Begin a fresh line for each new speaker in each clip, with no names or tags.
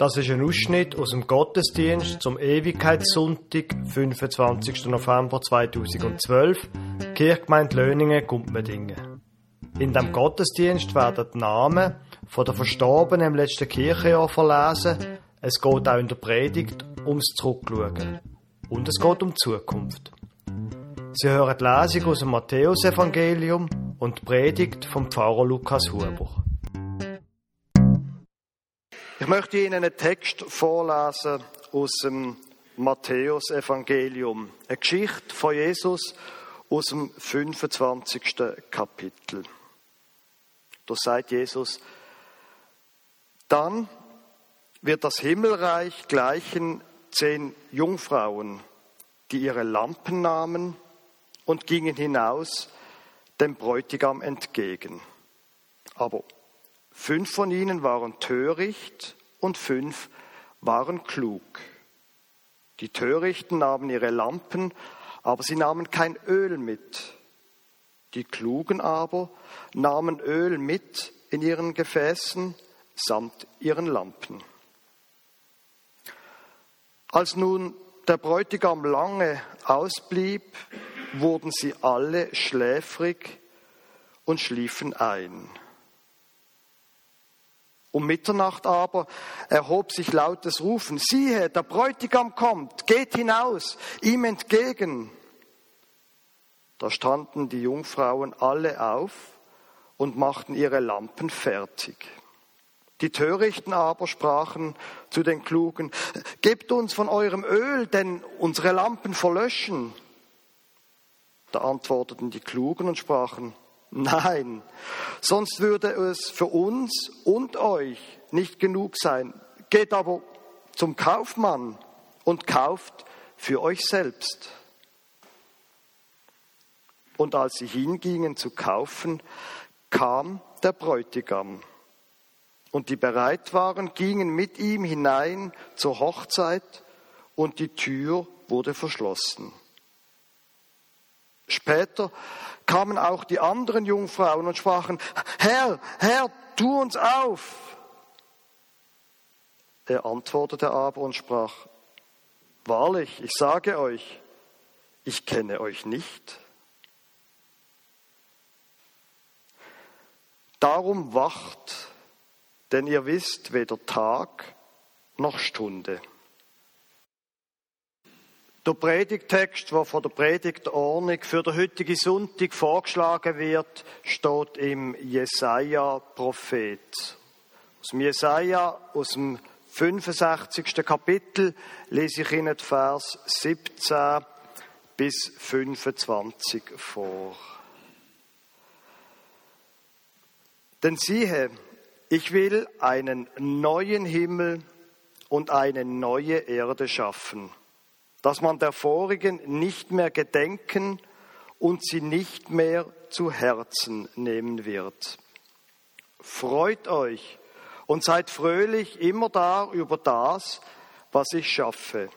Das ist ein Ausschnitt aus dem Gottesdienst zum Ewigkeitssonntag, 25. November 2012, Kirchgemeinde Löningen, Gumpmedingen. In dem Gottesdienst werden die Namen von der Verstorbenen im letzten Kirchenjahr verlesen. Es geht auch in der Predigt ums Zurückschauen. Und es geht um die Zukunft. Sie hören die Lesung aus dem Matthäusevangelium und die Predigt vom Pfarrer Lukas Huber.
Ich möchte Ihnen einen Text vorlesen aus dem Matthäus-Evangelium. Eine Geschichte von Jesus aus dem 25. Kapitel. Da sagt Jesus, dann wird das Himmelreich gleichen zehn Jungfrauen, die ihre Lampen nahmen und gingen hinaus dem Bräutigam entgegen. Aber Fünf von ihnen waren töricht und fünf waren klug. Die Törichten nahmen ihre Lampen, aber sie nahmen kein Öl mit. Die Klugen aber nahmen Öl mit in ihren Gefäßen samt ihren Lampen. Als nun der Bräutigam lange ausblieb, wurden sie alle schläfrig und schliefen ein. Um Mitternacht aber erhob sich lautes Rufen, siehe, der Bräutigam kommt, geht hinaus, ihm entgegen. Da standen die Jungfrauen alle auf und machten ihre Lampen fertig. Die Törichten aber sprachen zu den Klugen, gebt uns von eurem Öl, denn unsere Lampen verlöschen. Da antworteten die Klugen und sprachen, Nein, sonst würde es für uns und euch nicht genug sein. Geht aber zum Kaufmann und kauft für euch selbst. Und als sie hingingen zu kaufen, kam der Bräutigam. Und die bereit waren, gingen mit ihm hinein zur Hochzeit und die Tür wurde verschlossen. Später kamen auch die anderen Jungfrauen und sprachen, Herr, Herr, tu uns auf. Er antwortete aber und sprach, Wahrlich, ich sage euch, ich kenne euch nicht. Darum wacht, denn ihr wisst weder Tag noch Stunde. Der Predigtext, der von der Predigtordnung für den heutigen Sonntag vorgeschlagen wird, steht im Jesaja-Prophet. Aus dem Jesaja, aus dem 65. Kapitel, lese ich Ihnen Vers 17 bis 25 vor. Denn siehe, ich will einen neuen Himmel und eine neue Erde schaffen dass man der vorigen nicht mehr gedenken und sie nicht mehr zu Herzen nehmen wird. Freut euch und seid fröhlich immer da über das, was ich schaffe.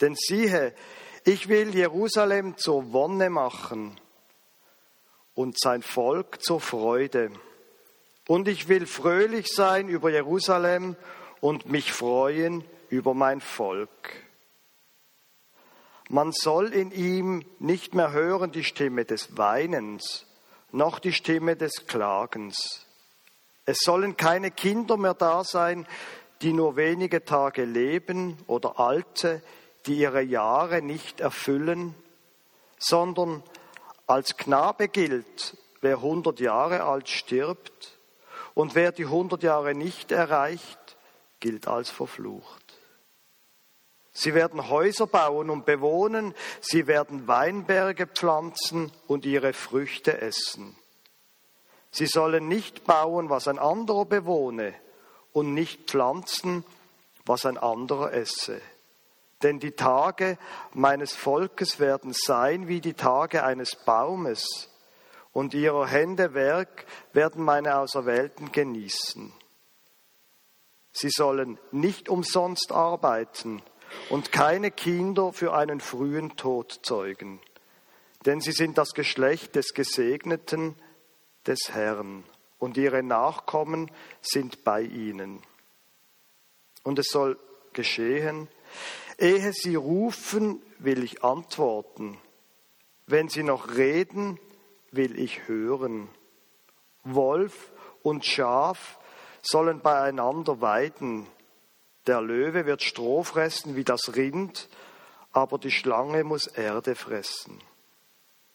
Denn siehe, ich will Jerusalem zur Wonne machen und sein Volk zur Freude. Und ich will fröhlich sein über Jerusalem und mich freuen über mein Volk. Man soll in ihm nicht mehr hören die Stimme des Weinens, noch die Stimme des Klagens. Es sollen keine Kinder mehr da sein, die nur wenige Tage leben oder alte, die ihre Jahre nicht erfüllen, sondern als Knabe gilt, wer hundert Jahre alt stirbt, und wer die hundert Jahre nicht erreicht, gilt als verflucht. Sie werden Häuser bauen und bewohnen, sie werden Weinberge pflanzen und ihre Früchte essen. Sie sollen nicht bauen, was ein anderer bewohne, und nicht pflanzen, was ein anderer esse. Denn die Tage meines Volkes werden sein wie die Tage eines Baumes, und ihrer Hände Werk werden meine Auserwählten genießen. Sie sollen nicht umsonst arbeiten, und keine Kinder für einen frühen Tod zeugen, denn sie sind das Geschlecht des Gesegneten des Herrn und ihre Nachkommen sind bei ihnen. Und es soll geschehen, ehe sie rufen, will ich antworten. Wenn sie noch reden, will ich hören. Wolf und Schaf sollen beieinander weiden. Der Löwe wird Stroh fressen wie das Rind, aber die Schlange muss Erde fressen.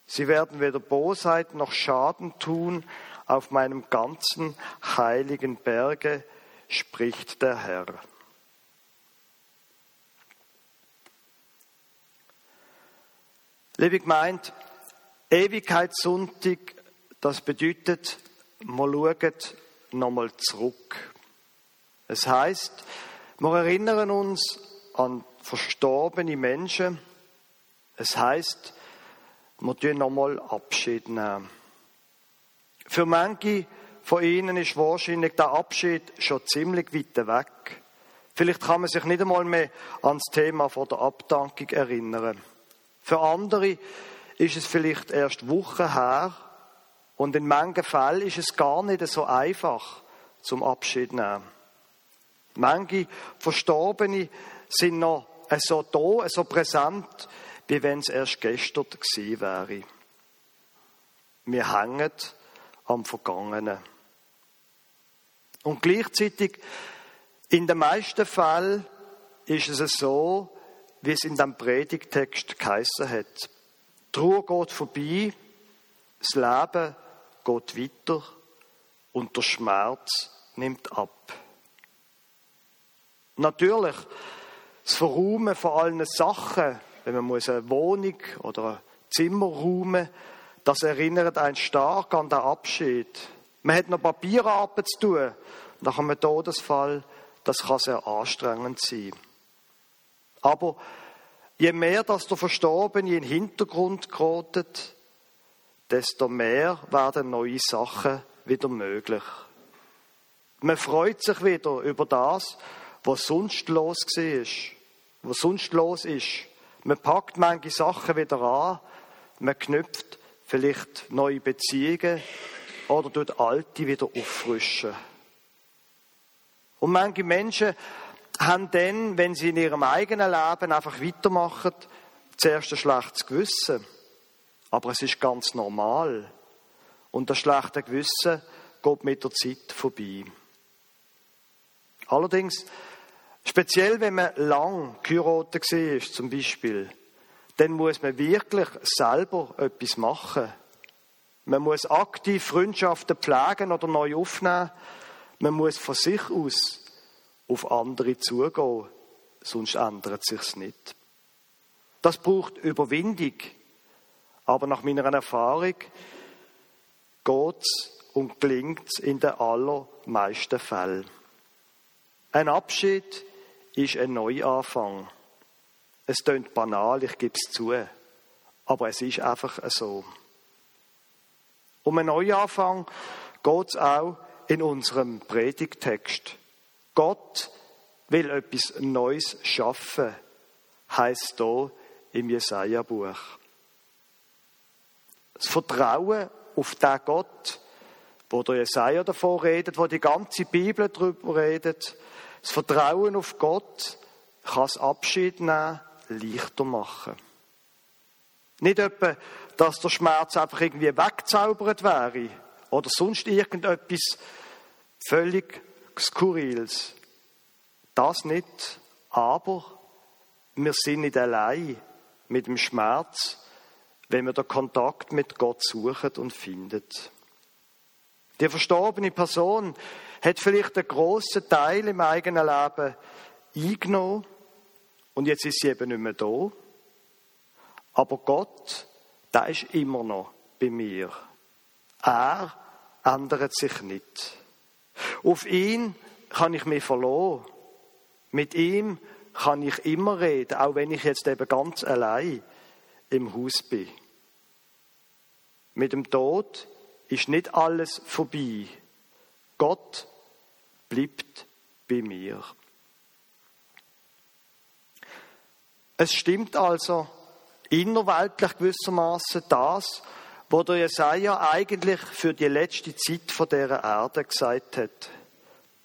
Sie werden weder Bosheit noch Schaden tun auf meinem ganzen heiligen Berge, spricht der Herr. Liebe gemeint, Ewigkeitssonntag, das bedeutet, wir schauen nochmal zurück. Es heißt, wir erinnern uns an verstorbene Menschen. Es heißt, wir tun nochmal Abschied nehmen. Für manche von ihnen ist wahrscheinlich der Abschied schon ziemlich weit weg. Vielleicht kann man sich nicht einmal mehr ans Thema von der Abdankung erinnern. Für andere ist es vielleicht erst Wochen her und in manchen Fällen ist es gar nicht so einfach zum Abschied nehmen. Manche Verstorbene sind noch so da, so präsent, wie wenn es erst gestern gewesen wäre. Wir hängen am Vergangenen. Und gleichzeitig, in den meisten Fällen ist es so, wie es in dem Predigtext geheißen hat. Die Ruhe geht vorbei, das Leben geht weiter und der Schmerz nimmt ab. Natürlich, das Verräumen von allen Sachen, wenn man muss eine Wohnung oder ein Zimmer räumen, das erinnert einen stark an den Abschied. Man hat noch Papierarbeit zu tun. Nach einem Todesfall, das kann sehr anstrengend sein. Aber je mehr dass der Verstorbene in den Hintergrund geratet, desto mehr werden neue Sachen wieder möglich. Man freut sich wieder über das, was sonst los war, was sonst los ist. Man packt manche Sachen wieder an, man knüpft vielleicht neue Beziehungen oder tut alte wieder auffrischen. Und manche Menschen haben dann, wenn sie in ihrem eigenen Leben einfach weitermachen, zuerst ein schlechtes Gewissen. Aber es ist ganz normal. Und das schlechte Gewissen geht mit der Zeit vorbei. Allerdings, speziell wenn man lang geheiratet war, zum Beispiel, dann muss man wirklich selber etwas machen. Man muss aktiv Freundschaften pflegen oder neu aufnehmen. Man muss von sich aus auf andere zugehen, sonst ändert sich's nicht. Das braucht Überwindung. Aber nach meiner Erfahrung geht's und gelingt's in den allermeisten Fällen. Ein Abschied ist ein Neuanfang. Es klingt banal, ich gebe es zu, aber es ist einfach so. Um einen Neuanfang geht es auch in unserem Predigtext. Gott will etwas Neues schaffen, heißt da im Jesaja-Buch. Das Vertrauen auf den Gott, wo der Jesaja davon redet, wo die ganze Bibel darüber redet, das Vertrauen auf Gott kann das Abschied nehmen leichter machen. Nicht etwa, dass der Schmerz einfach irgendwie wegzaubert wäre oder sonst irgendetwas völlig Skurriles. Das nicht, aber wir sind nicht allein mit dem Schmerz, wenn wir den Kontakt mit Gott suchen und finden. Die verstorbene Person hat vielleicht einen grossen Teil im eigenen Leben eingenommen und jetzt ist sie eben nicht mehr da. Aber Gott, der ist immer noch bei mir. Er ändert sich nicht. Auf ihn kann ich mich verlassen. Mit ihm kann ich immer reden, auch wenn ich jetzt eben ganz allein im Haus bin. Mit dem Tod ist nicht alles vorbei. Gott bleibt bei mir. Es stimmt also innerweltlich gewissermaßen das, was der Jesaja eigentlich für die letzte Zeit von der Erde gesagt hat.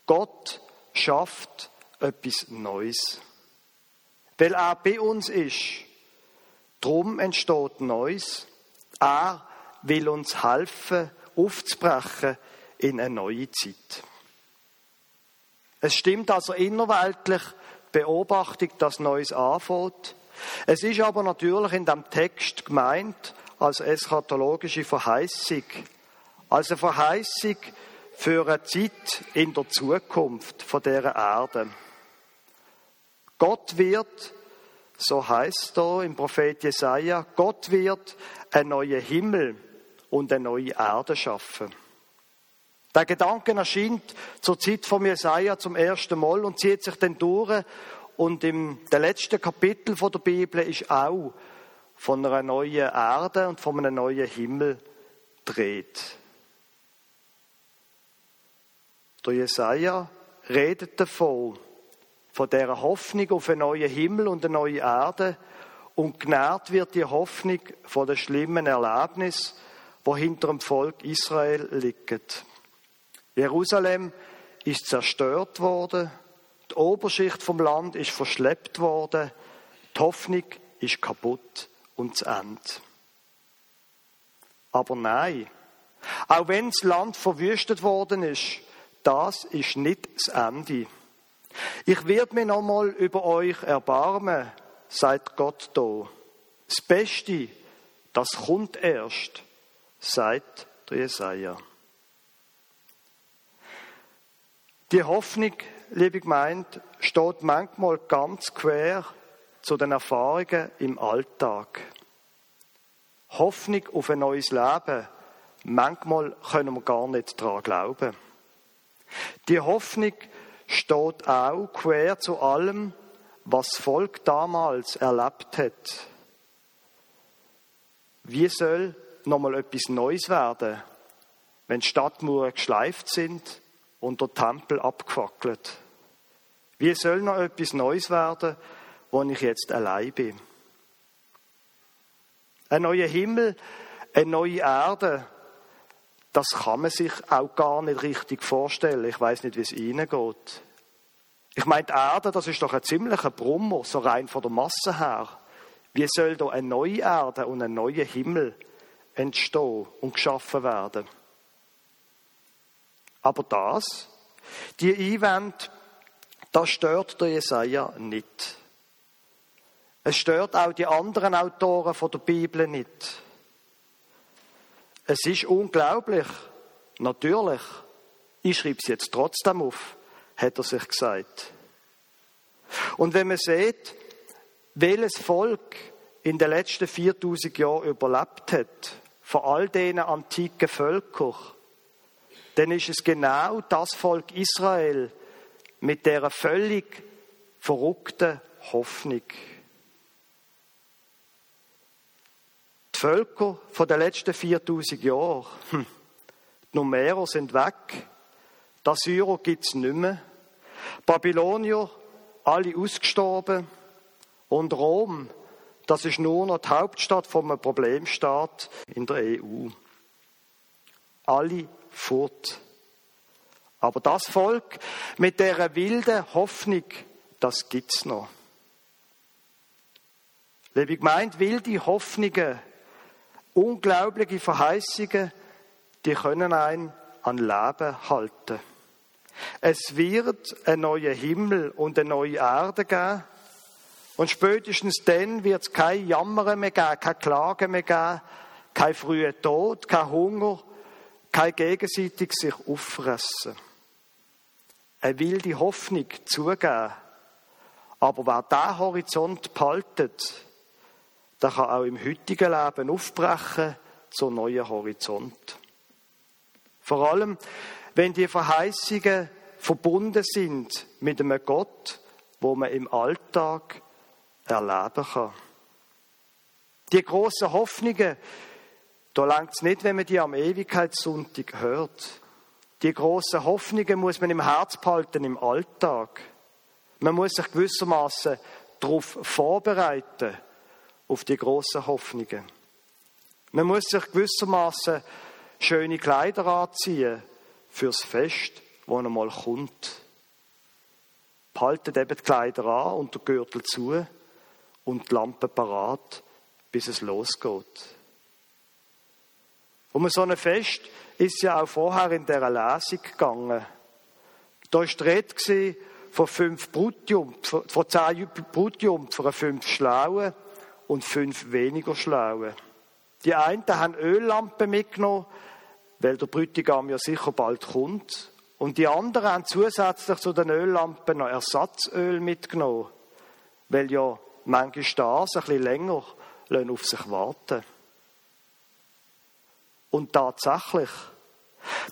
Gott schafft etwas Neues. Weil er bei uns ist. Drum entsteht Neues. Er will uns helfen, aufzubrechen in eine neue Zeit. Es stimmt also innerweltlich Beobachtung, dass Neues anfängt. Es ist aber natürlich in dem Text gemeint als eschatologische Verheißung, als eine Verheißung für eine Zeit in der Zukunft von dieser Erde. Gott wird, so heißt da im Prophet Jesaja, Gott wird einen neuen Himmel und eine neue Erde schaffen. Der Gedanke erscheint zur Zeit von Jesaja zum ersten Mal und zieht sich dann durch. Und im der letzten Kapitel von der Bibel ist auch von einer neuen Erde und von einem neuen Himmel dreht. Der Jesaja redet davon, von der Hoffnung auf einen neuen Himmel und eine neue Erde und genährt wird die Hoffnung von den schlimmen Erlebnis, wo hinter dem Volk Israel liegt. Jerusalem ist zerstört worden, die Oberschicht vom Land ist verschleppt worden, die Hoffnung ist kaputt und zu Ende. Aber nein, auch wenn das Land verwüstet worden ist, das ist nicht das Ende. Ich werde mich nochmal über euch erbarmen, sagt Gott da. Das Beste, das kommt erst, sagt der Jesaja. Die Hoffnung, liebe Gemeinde, steht manchmal ganz quer zu den Erfahrungen im Alltag. Hoffnung auf ein neues Leben, manchmal können wir gar nicht daran glauben. Die Hoffnung steht auch quer zu allem, was das Volk damals erlebt hat. Wie soll nochmal etwas Neues werden, wenn Stadtmauern geschleift sind und der Tempel abgefackelt. Wie soll noch etwas Neues werden, wo ich jetzt allein bin? Ein neuer Himmel, eine neue Erde, das kann man sich auch gar nicht richtig vorstellen. Ich weiß nicht, wie es Ihnen geht. Ich meine, die Erde, das ist doch ein ziemlicher Brummer, so rein von der Masse her. Wie soll da eine neue Erde und ein neuer Himmel entstehen und geschaffen werden? Aber das, die Einwände, das stört der Jesaja nicht. Es stört auch die anderen Autoren von der Bibel nicht. Es ist unglaublich, natürlich. Ich schreibe es jetzt trotzdem auf, hat er sich gesagt. Und wenn man sieht, welches Volk in den letzten 4000 Jahren überlebt hat, von all diesen antiken Völkern, dann ist es genau das Volk Israel mit der völlig verrückten Hoffnung. Die Völker von den letzten 4000 Jahren, hm, die Numerer sind weg, die Assyrer gibt es nicht mehr, Babylonier, alle ausgestorben und Rom, das ist nur noch die Hauptstadt einem Problemstaat in der EU. Alle fort. Aber das Volk mit der wilden Hoffnung, das gibt's noch. Liebe Gemeinde, wilde Hoffnungen, unglaubliche Verheißungen, die können einen an Leben halten. Es wird einen neuen Himmel und eine neue Erde geben. Und spätestens dann wird es kein Jammern mehr geben, keine Klagen mehr geben, kein früher Tod, kein Hunger, kein gegenseitig sich auffressen. Er will die Hoffnung zugeben. Aber wer diesen Horizont behaltet, der kann auch im heutigen Leben aufbrechen zu neuen Horizont. Vor allem, wenn die Verheißungen verbunden sind mit einem Gott, wo man im Alltag erleben kann. Die großen Hoffnungen, da langt es nicht, wenn man die am Ewigkeitssonntag hört. Die großen Hoffnungen muss man im Herz behalten, im Alltag. Man muss sich gewissermaßen darauf vorbereiten, auf die großen Hoffnungen. Man muss sich gewissermaßen schöne Kleider anziehen fürs Fest, wo einmal kommt. haltet eben die Kleider an und den Gürtel zu und die Lampe parat, bis es losgeht. Um so ein Fest ist ja auch vorher in dieser Lesung gegangen. Da war die Rede von fünf Brutjungfern, von zehn Brutjungfern, fünf Schlauen und fünf weniger Schlauen. Die einen haben Öllampen mitgenommen, weil der Brütigam ja sicher bald kommt. Und die anderen haben zusätzlich zu den Öllampen noch Ersatzöl mitgenommen, weil ja manche Stars ein bisschen länger auf sich warten. Und tatsächlich,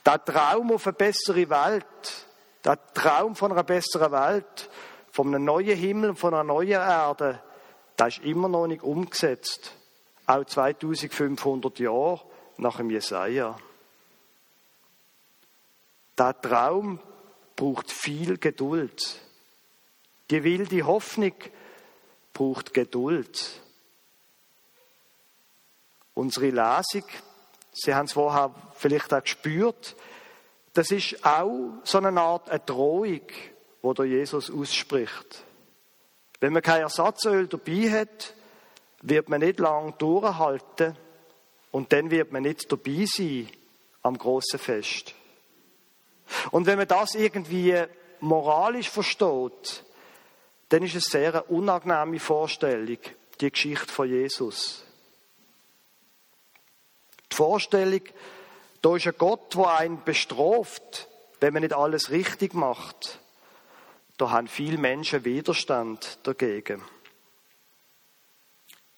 der Traum auf eine bessere Welt, der Traum von einer besseren Welt, von einem neuen Himmel und von einer neuen Erde, der ist immer noch nicht umgesetzt. Auch 2500 Jahre nach dem Jesaja. Der Traum braucht viel Geduld. Die wilde Hoffnung braucht Geduld. Unsere Lesung Sie haben es vorher vielleicht auch gespürt. Das ist auch so eine Art eine Drohung, die der Jesus ausspricht. Wenn man kein Ersatzöl dabei hat, wird man nicht lange durchhalten und dann wird man nicht dabei sein am großen Fest. Und wenn man das irgendwie moralisch versteht, dann ist es sehr eine unangenehme Vorstellung, die Geschichte von Jesus. Vorstellung, da ist ein Gott, der einen bestraft, wenn man nicht alles richtig macht. Da haben viele Menschen Widerstand dagegen.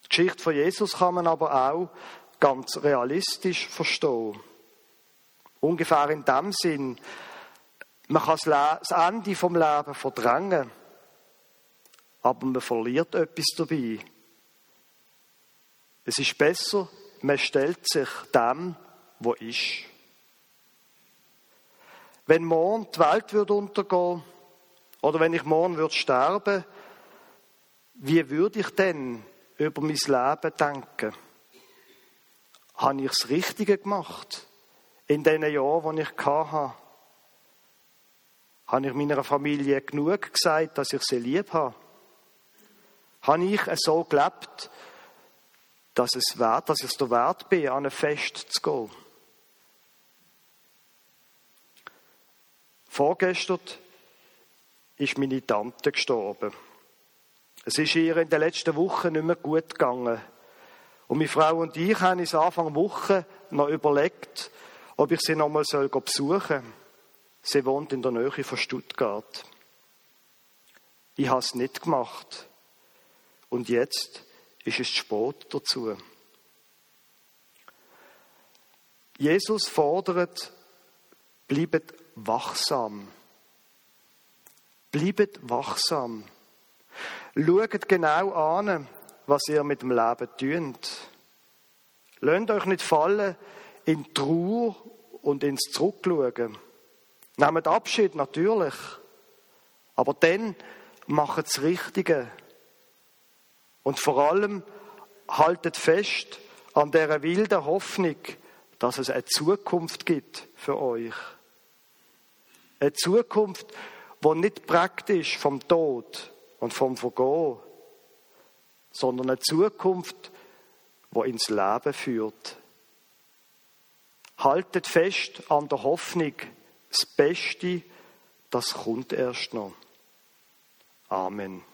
Die Geschichte von Jesus kann man aber auch ganz realistisch verstehen. Ungefähr in dem Sinn, man kann das Ende vom Leben verdrängen, aber man verliert etwas dabei. Es ist besser, man stellt sich dem, wo ist. Wenn morgen die Welt würde untergehen oder wenn ich morgen würde sterben, wie würde ich denn über mein Leben denken? Habe ich das Richtige gemacht in den Jahren, die ich hatte? Habe ich meiner Familie genug gesagt, dass ich sie lieb habe? Habe ich so gelebt, dass es wert, dass es der Wert bin, an ein Fest zu gehen. Vorgestern ist meine Tante gestorben. Es ist ihr in den letzten Wochen nicht mehr gut gegangen. Und meine Frau und ich haben uns Anfang Woche noch überlegt, ob ich sie noch mal besuchen soll. Sie wohnt in der Nähe von Stuttgart. Ich habe es nicht gemacht. Und jetzt ist es spät dazu. Jesus fordert, bleibt wachsam. Bleibt wachsam. Schaut genau an, was ihr mit dem Leben tut. Lasst euch nicht fallen in Trauer und ins Zurückschauen. Nehmt Abschied, natürlich. Aber dann macht das Richtige. Und vor allem haltet fest an der wilden Hoffnung, dass es eine Zukunft gibt für euch. Eine Zukunft, wo nicht praktisch vom Tod und vom Vergehen, sondern eine Zukunft, wo ins Leben führt. Haltet fest an der Hoffnung, das Beste, das kommt erst noch. Amen.